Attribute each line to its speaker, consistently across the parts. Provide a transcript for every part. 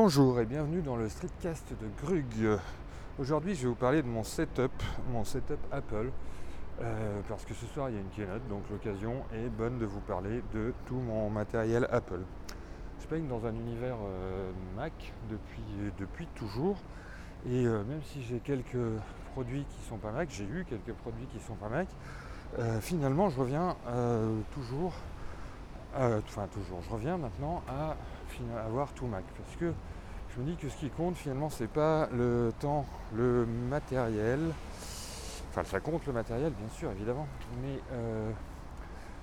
Speaker 1: Bonjour et bienvenue dans le streetcast de Grug. Aujourd'hui, je vais vous parler de mon setup, mon setup Apple, euh, parce que ce soir il y a une keynote, donc l'occasion est bonne de vous parler de tout mon matériel Apple. Je baigne dans un univers euh, Mac depuis, toujours, et euh, même si j'ai quelques produits qui sont pas Mac, j'ai eu quelques produits qui sont pas Mac, finalement je reviens toujours, enfin toujours, je reviens maintenant à avoir tout Mac. Parce que je me dis que ce qui compte finalement c'est pas le temps, le matériel. Enfin ça compte le matériel bien sûr évidemment, mais euh,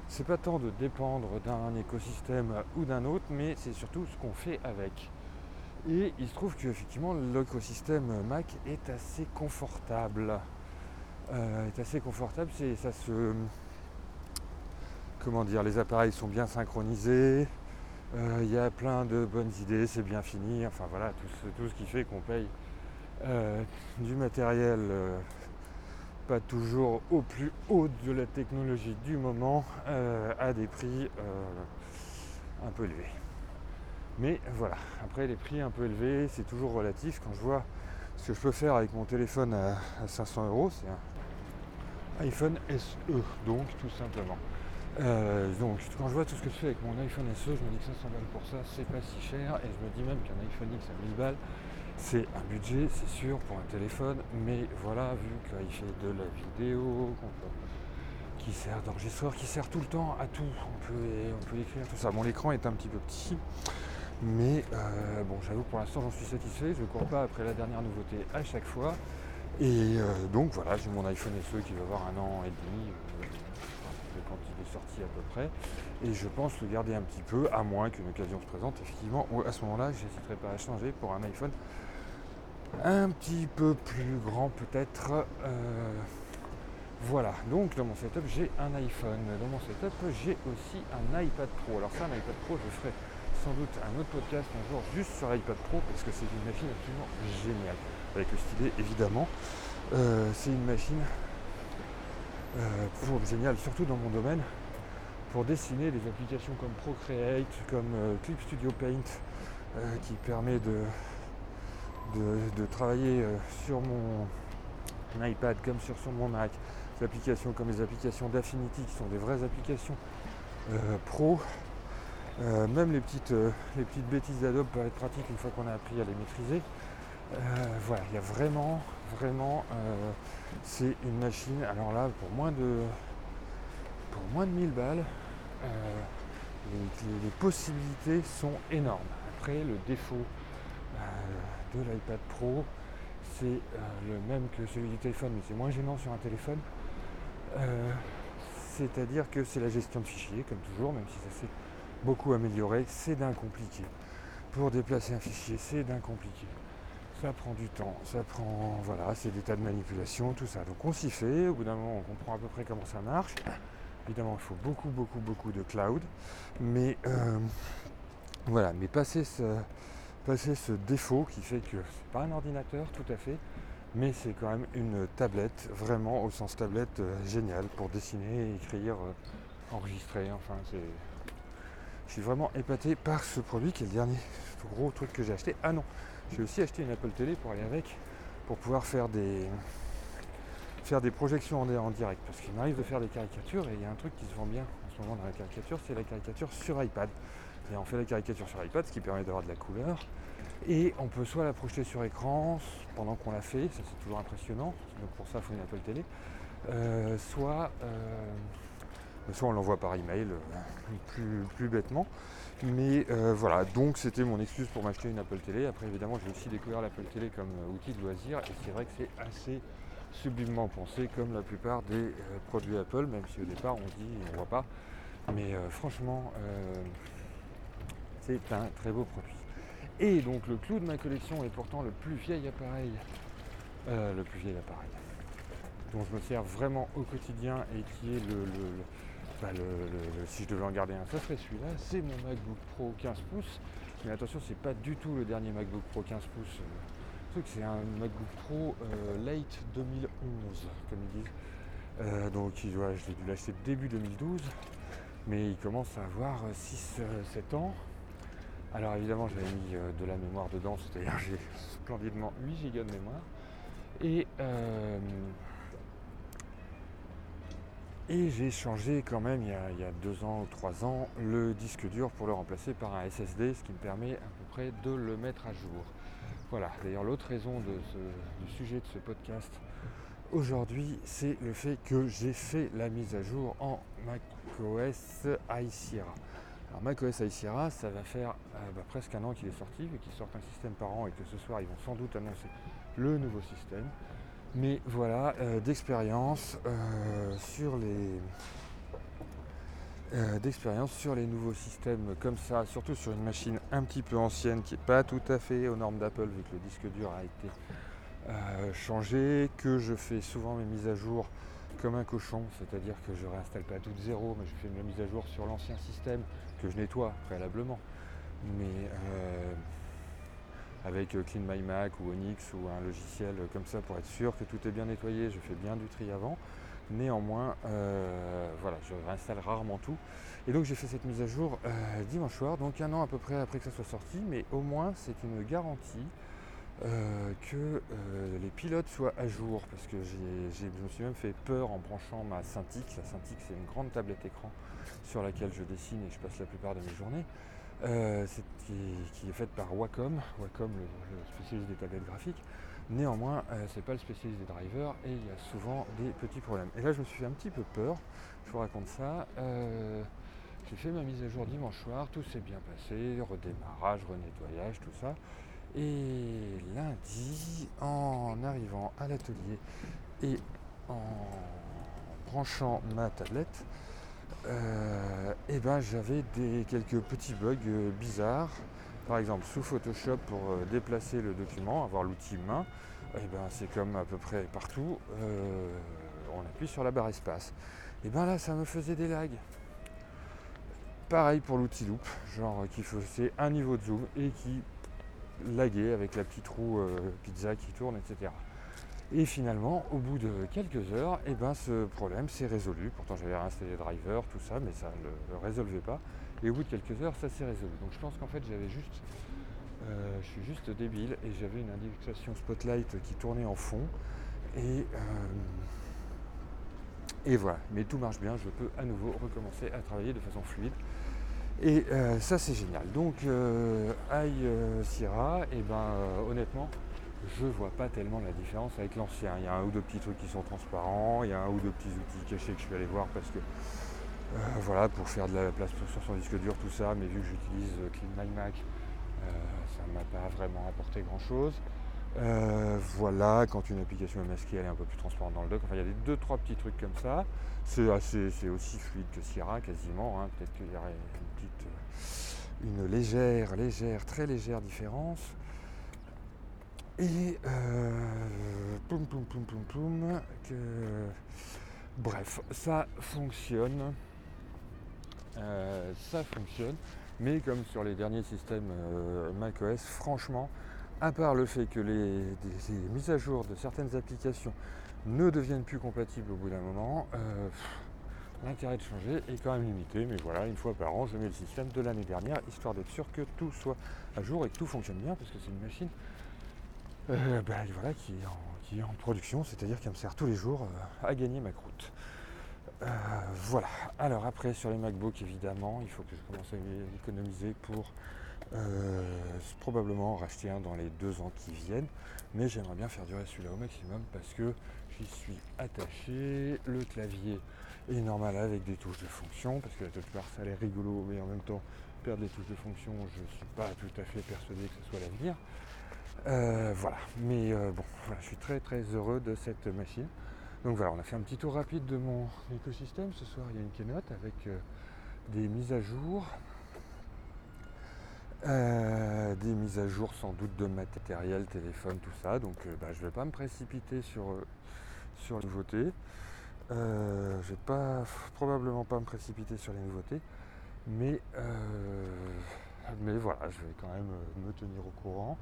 Speaker 1: c'est pas tant de dépendre d'un écosystème ou d'un autre, mais c'est surtout ce qu'on fait avec. Et il se trouve qu'effectivement l'écosystème Mac est assez confortable. Euh, est assez confortable, c'est ça se. Comment dire, les appareils sont bien synchronisés, il y a plein de bonnes idées, c'est bien fini, enfin voilà, tout ce, qui fait qu'on paye euh, du matériel euh, pas toujours au plus haut de la technologie du moment à des prix un peu élevés. Mais voilà, après les prix un peu élevés, c'est toujours relatif. Quand je vois ce que je peux faire avec mon téléphone à, à 500 euros, c'est un iPhone SE, donc tout simplement. Euh, donc quand je vois tout ce que je fais avec mon iPhone SE, je me dis que 500 balles pour ça, c'est pas si cher. Et je me dis même qu'un iPhone X à 1000 balles, c'est un budget, c'est sûr, pour un téléphone. Mais voilà, vu qu'il fait de la vidéo, qui sert d'enregistreur, qui sert tout le temps à tout, on peut, on peut écrire tout ça. Bon, l'écran est un petit peu petit. Mais euh, bon, j'avoue pour l'instant j'en suis satisfait, je ne cours pas après la dernière nouveauté à chaque fois. Et euh, donc voilà, j'ai mon iPhone SE qui va avoir un an et demi quand il est sorti à peu près. Et je pense le garder un petit peu, à moins qu'une occasion se présente, effectivement, à ce moment-là, je n'hésiterai pas à changer pour un iPhone un petit peu plus grand peut-être. Euh, voilà, donc dans mon setup j'ai un iPhone. Dans mon setup j'ai aussi un iPad Pro. Alors ça un iPad Pro je ferai sans doute un autre podcast un jour juste sur iPad Pro parce que c'est une machine absolument géniale. Avec le stylet évidemment. Euh, c'est une machine pour, génial, surtout dans mon domaine, pour dessiner des applications comme Procreate, comme euh, Clip Studio Paint, euh, qui permet de, de, travailler sur mon iPad comme sur, mon Mac. Des applications comme les applications d'Affinity qui sont des vraies applications pro. même les petites, les petites bêtises d'Adobe peuvent être pratiques une fois qu'on a appris à les maîtriser. voilà, il y a vraiment, vraiment c'est une machine, alors là, pour moins de, pour moins de 1000 balles, euh, les, possibilités sont énormes. Après, le défaut euh, de l'iPad Pro, c'est euh, le même que celui du téléphone, mais c'est moins gênant sur un téléphone. C'est-à-dire que c'est la gestion de fichiers, comme toujours, même si ça s'est beaucoup amélioré, c'est d'un compliqué. Pour déplacer un fichier, c'est d'un compliqué ça prend du temps, ça prend, voilà, c'est des tas de manipulations, tout ça. Donc on s'y fait, au bout d'un moment on comprend à peu près comment ça marche. Évidemment il faut beaucoup, beaucoup, beaucoup de cloud, mais euh, voilà, mais passer ce, défaut qui fait que c'est pas un ordinateur tout à fait, mais c'est quand même une tablette, vraiment au sens tablette euh, génial pour dessiner, écrire, euh, enregistrer, enfin c'est. Je suis vraiment épaté par ce produit qui est le dernier gros truc que j'ai acheté. Ah non, j'ai aussi acheté une Apple Télé pour aller avec, pour pouvoir faire des, faire des projections en, direct. Parce qu'il m'arrive de faire des caricatures et il y a un truc qui se vend bien en ce moment dans la caricature, c'est la caricature sur iPad. Et on fait la caricature sur iPad, ce qui permet d'avoir de la couleur. Et on peut soit la projeter sur écran pendant qu'on la fait, ça c'est toujours impressionnant, donc pour ça il faut une Apple Télé, euh, soit, euh, soit on l'envoie par email euh, plus, plus bêtement. Mais euh, voilà, donc c'était mon excuse pour m'acheter une Apple Télé. Après évidemment j'ai aussi découvert l'Apple Télé comme euh, outil de loisir et c'est vrai que c'est assez sublimement pensé comme la plupart des produits Apple, même si au départ on dit on voit pas. Mais franchement c'est un très beau produit. Et donc le clou de ma collection est pourtant le plus vieil appareil. le plus vieil appareil dont je me sers vraiment au quotidien et qui est le bah, si je devais en garder un, ça serait celui-là. C'est mon MacBook Pro 15 pouces. Mais attention, c'est pas du tout le dernier MacBook Pro 15 pouces. C'est un MacBook Pro euh, late 2011, comme ils disent. Euh, donc, j'ai dû l'acheter début 2012. Mais il commence à avoir 6-7 ans. Alors évidemment j'avais mis de la mémoire dedans, c'est-à-dire j'ai splendidement 8 Go de mémoire. Et, et j'ai changé quand même il y, a, deux ans ou trois ans le disque dur pour le remplacer par un SSD, ce qui me permet à peu près de le mettre à jour. Voilà, d'ailleurs l'autre raison du sujet de ce podcast aujourd'hui, c'est le fait que j'ai fait la mise à jour en macOS High. Alors macOS High ça va faire euh, bah, presque un an qu'il est sorti, vu qu'ils sortent un système par an et que ce soir ils vont sans doute annoncer le nouveau système. Mais voilà, euh, d'expérience euh, sur les euh, d'expérience sur les nouveaux systèmes comme ça, surtout sur une machine un petit peu ancienne qui n'est pas tout à fait aux normes d'Apple vu que le disque dur a été euh, changé, que je fais souvent mes mises à jour comme un cochon, c'est-à-dire que je ne réinstalle pas tout de zéro, mais je fais mes mises à jour sur l'ancien système que je nettoie préalablement. Mais euh, avec Clean My Mac ou Onyx ou un logiciel comme ça pour être sûr que tout est bien nettoyé, je fais bien du tri avant. Néanmoins, euh, voilà, je réinstalle rarement tout. Et donc j'ai fait cette mise à jour euh, dimanche soir, donc un an à peu près après que ça soit sorti, mais au moins c'est une garantie euh, que les pilotes soient à jour, parce que je me suis même fait peur en branchant ma Cintiq. La Cintiq c'est une grande tablette écran sur laquelle je dessine et je passe la plupart de mes journées. qui, est faite par Wacom, Wacom le spécialiste des tablettes graphiques. Néanmoins, euh, c'est pas le spécialiste des drivers et il y a souvent des petits problèmes. Et là, je me suis fait un petit peu peur. Je vous raconte ça. Euh, j'ai fait ma mise à jour dimanche soir, tout s'est bien passé, redémarrage, renettoyage, tout ça. Et lundi, en arrivant à l'atelier et en branchant ma tablette, euh, eh ben, j'avais des, quelques petits bugs bizarres par exemple sous Photoshop pour euh, déplacer le document, avoir l'outil main, eh ben, c'est comme à peu près partout, euh, on appuie sur la barre espace. Et bien là ça me faisait des lags. Pareil pour l'outil loop, genre qui faisait un niveau de zoom et qui laguait avec la petite roue euh, pizza qui tourne, etc. Et finalement, au bout de quelques heures, eh ben, ce problème s'est résolu. Pourtant j'avais réinstallé le driver, tout ça, mais ça ne le résolvait pas. Et au bout de quelques heures, ça s'est résolu. Donc je pense qu'en fait, j'avais juste. Euh, je suis juste débile et j'avais une indication spotlight qui tournait en fond. Et, euh, et voilà. Mais tout marche bien. Je peux à nouveau recommencer à travailler de façon fluide. Et euh, ça, c'est génial. Donc, Aïe Sierra, et ben honnêtement, je vois pas tellement la différence avec l'ancien. Il y a un ou deux petits trucs qui sont transparents, il y a un ou deux petits outils cachés que je vais aller voir parce que euh, voilà, pour faire de la place sur son disque dur, tout ça, mais vu que j'utilise euh, Clean My Mac, euh, ça ne m'a pas vraiment apporté grand chose. voilà, quand une application est masquée, elle est un peu plus transparente dans le dock. Enfin, il y a des deux, trois petits trucs comme ça. C'est aussi fluide que Sierra quasiment. Hein. Peut-être qu'il y aurait une légère, légère, très légère différence. Et poum poum poum poum poum. Bref, ça fonctionne. Euh, ça fonctionne. Mais comme sur les derniers systèmes euh, macOS, franchement, à part le fait que les, mises à jour de certaines applications ne deviennent plus compatibles au bout d'un moment, euh, l'intérêt de changer est quand même limité. Mais voilà, une fois par an, je mets le système de l'année dernière, histoire d'être sûr que tout soit à jour et que tout fonctionne bien, parce que c'est une machine ben, voilà, qui, est en, qui, est en, production, c'est-à-dire qu'elle me sert tous les jours à gagner ma croûte. Euh, voilà. Alors après sur les MacBooks évidemment, il faut que je commence à économiser pour euh, probablement racheter un dans les deux ans qui viennent. Mais j'aimerais bien faire durer celui-là au maximum parce que j'y suis attaché. Le clavier est normal avec des touches de fonction parce que la touch bar ça a l'air rigolo mais en même temps perdre des touches de fonction je ne suis pas tout à fait persuadé que ce soit l'avenir. Euh, voilà, mais bon, je suis très très heureux de cette machine. Donc voilà, on a fait un petit tour rapide de mon écosystème. Ce soir, il y a une keynote avec euh, des mises à jour. Euh, des mises à jour sans doute de matériel, téléphone, tout ça. Donc euh, bah, je ne vais pas me précipiter sur, sur les nouveautés. je ne vais pas, probablement pas me précipiter sur les nouveautés. Mais, mais voilà, je vais quand même me tenir au courant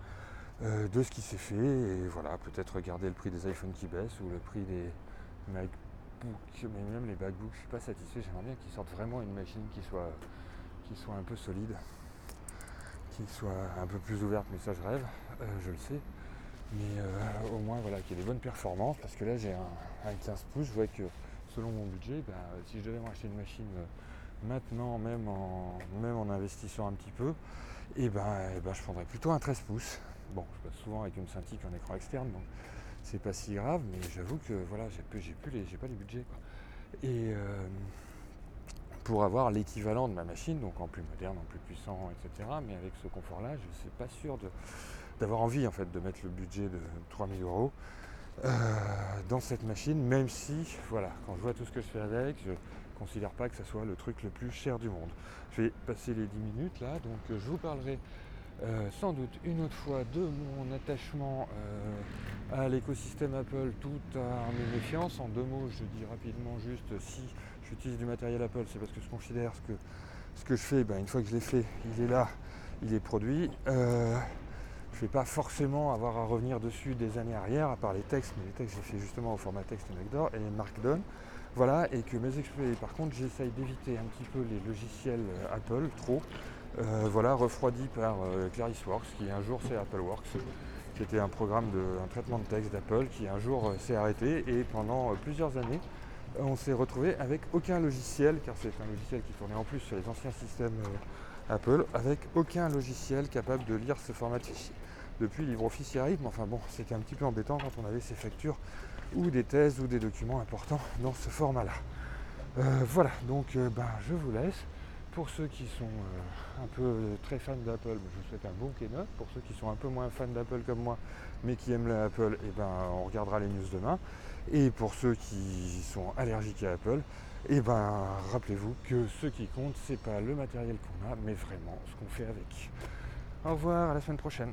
Speaker 1: de ce qui s'est fait. Et voilà, peut-être regarder le prix des iPhones qui baissent ou le prix des, Mais même les MacBooks, je suis pas satisfait. J'aimerais bien qu'ils sortent vraiment une machine qui soit, qui soit un peu solide. qui soit un peu plus ouverte, mais ça je rêve, euh, je le sais. Mais euh, au moins voilà, qu'il y ait des bonnes performances, parce que là j'ai un, 15 pouces, je vois que selon mon budget, bah, si je devais m'acheter une machine maintenant, même en, même en investissant un petit peu, et eh ben, eh ben, je prendrais plutôt un 13 pouces. Bon, je passe souvent avec une Cintiq en écran externe, c'est pas si grave, mais j'avoue que voilà, j'ai plus, j'ai pas les budgets. Et euh, pour avoir l'équivalent de ma machine, donc en plus moderne, en plus puissant, etc. Mais avec ce confort-là, je ne suis pas sûr d'avoir envie en fait de mettre le budget de 3000 euros euh, dans cette machine, même si, voilà, quand je vois tout ce que je fais avec, je considère pas que ce soit le truc le plus cher du monde. Je vais passer les 10 minutes là, donc je vous parlerai euh, sans doute une autre fois de mon attachement euh, à l'écosystème Apple tout à mes méfiances. En deux mots, je dis rapidement juste si j'utilise du matériel Apple, c'est parce que je considère que ce que je fais, ben, une fois que je l'ai fait, il est là, il est produit. Euh, je ne vais pas forcément avoir à revenir dessus des années arrière, à part les textes, mais les textes j'ai fait justement au format texte et Markdown. Voilà, et que mes par contre, j'essaye d'éviter un petit peu les logiciels Apple, trop. Euh, voilà, refroidi par euh, ClarisWorks, qui un jour c'est AppleWorks, qui était un programme de un traitement de texte d'Apple, qui un jour euh, s'est arrêté et pendant plusieurs années, on s'est retrouvé avec aucun logiciel, car c'est un logiciel qui tournait en plus sur les anciens systèmes Apple, avec aucun logiciel capable de lire ce format de fichier. Depuis LibreOffice y arrive, mais enfin bon, c'était un petit peu embêtant quand on avait ces factures ou des thèses ou des documents importants dans ce format-là. voilà, donc ben, je vous laisse. Pour ceux qui sont euh, un peu euh, très fans d'Apple, je vous souhaite un bon keynote. Pour ceux qui sont un peu moins fans d'Apple comme moi, mais qui aiment l'Apple, eh ben, on regardera les news demain. Et pour ceux qui sont allergiques à Apple, eh ben, rappelez-vous que ce qui compte, c'est pas le matériel qu'on a, mais vraiment ce qu'on fait avec. Au revoir, à la semaine prochaine.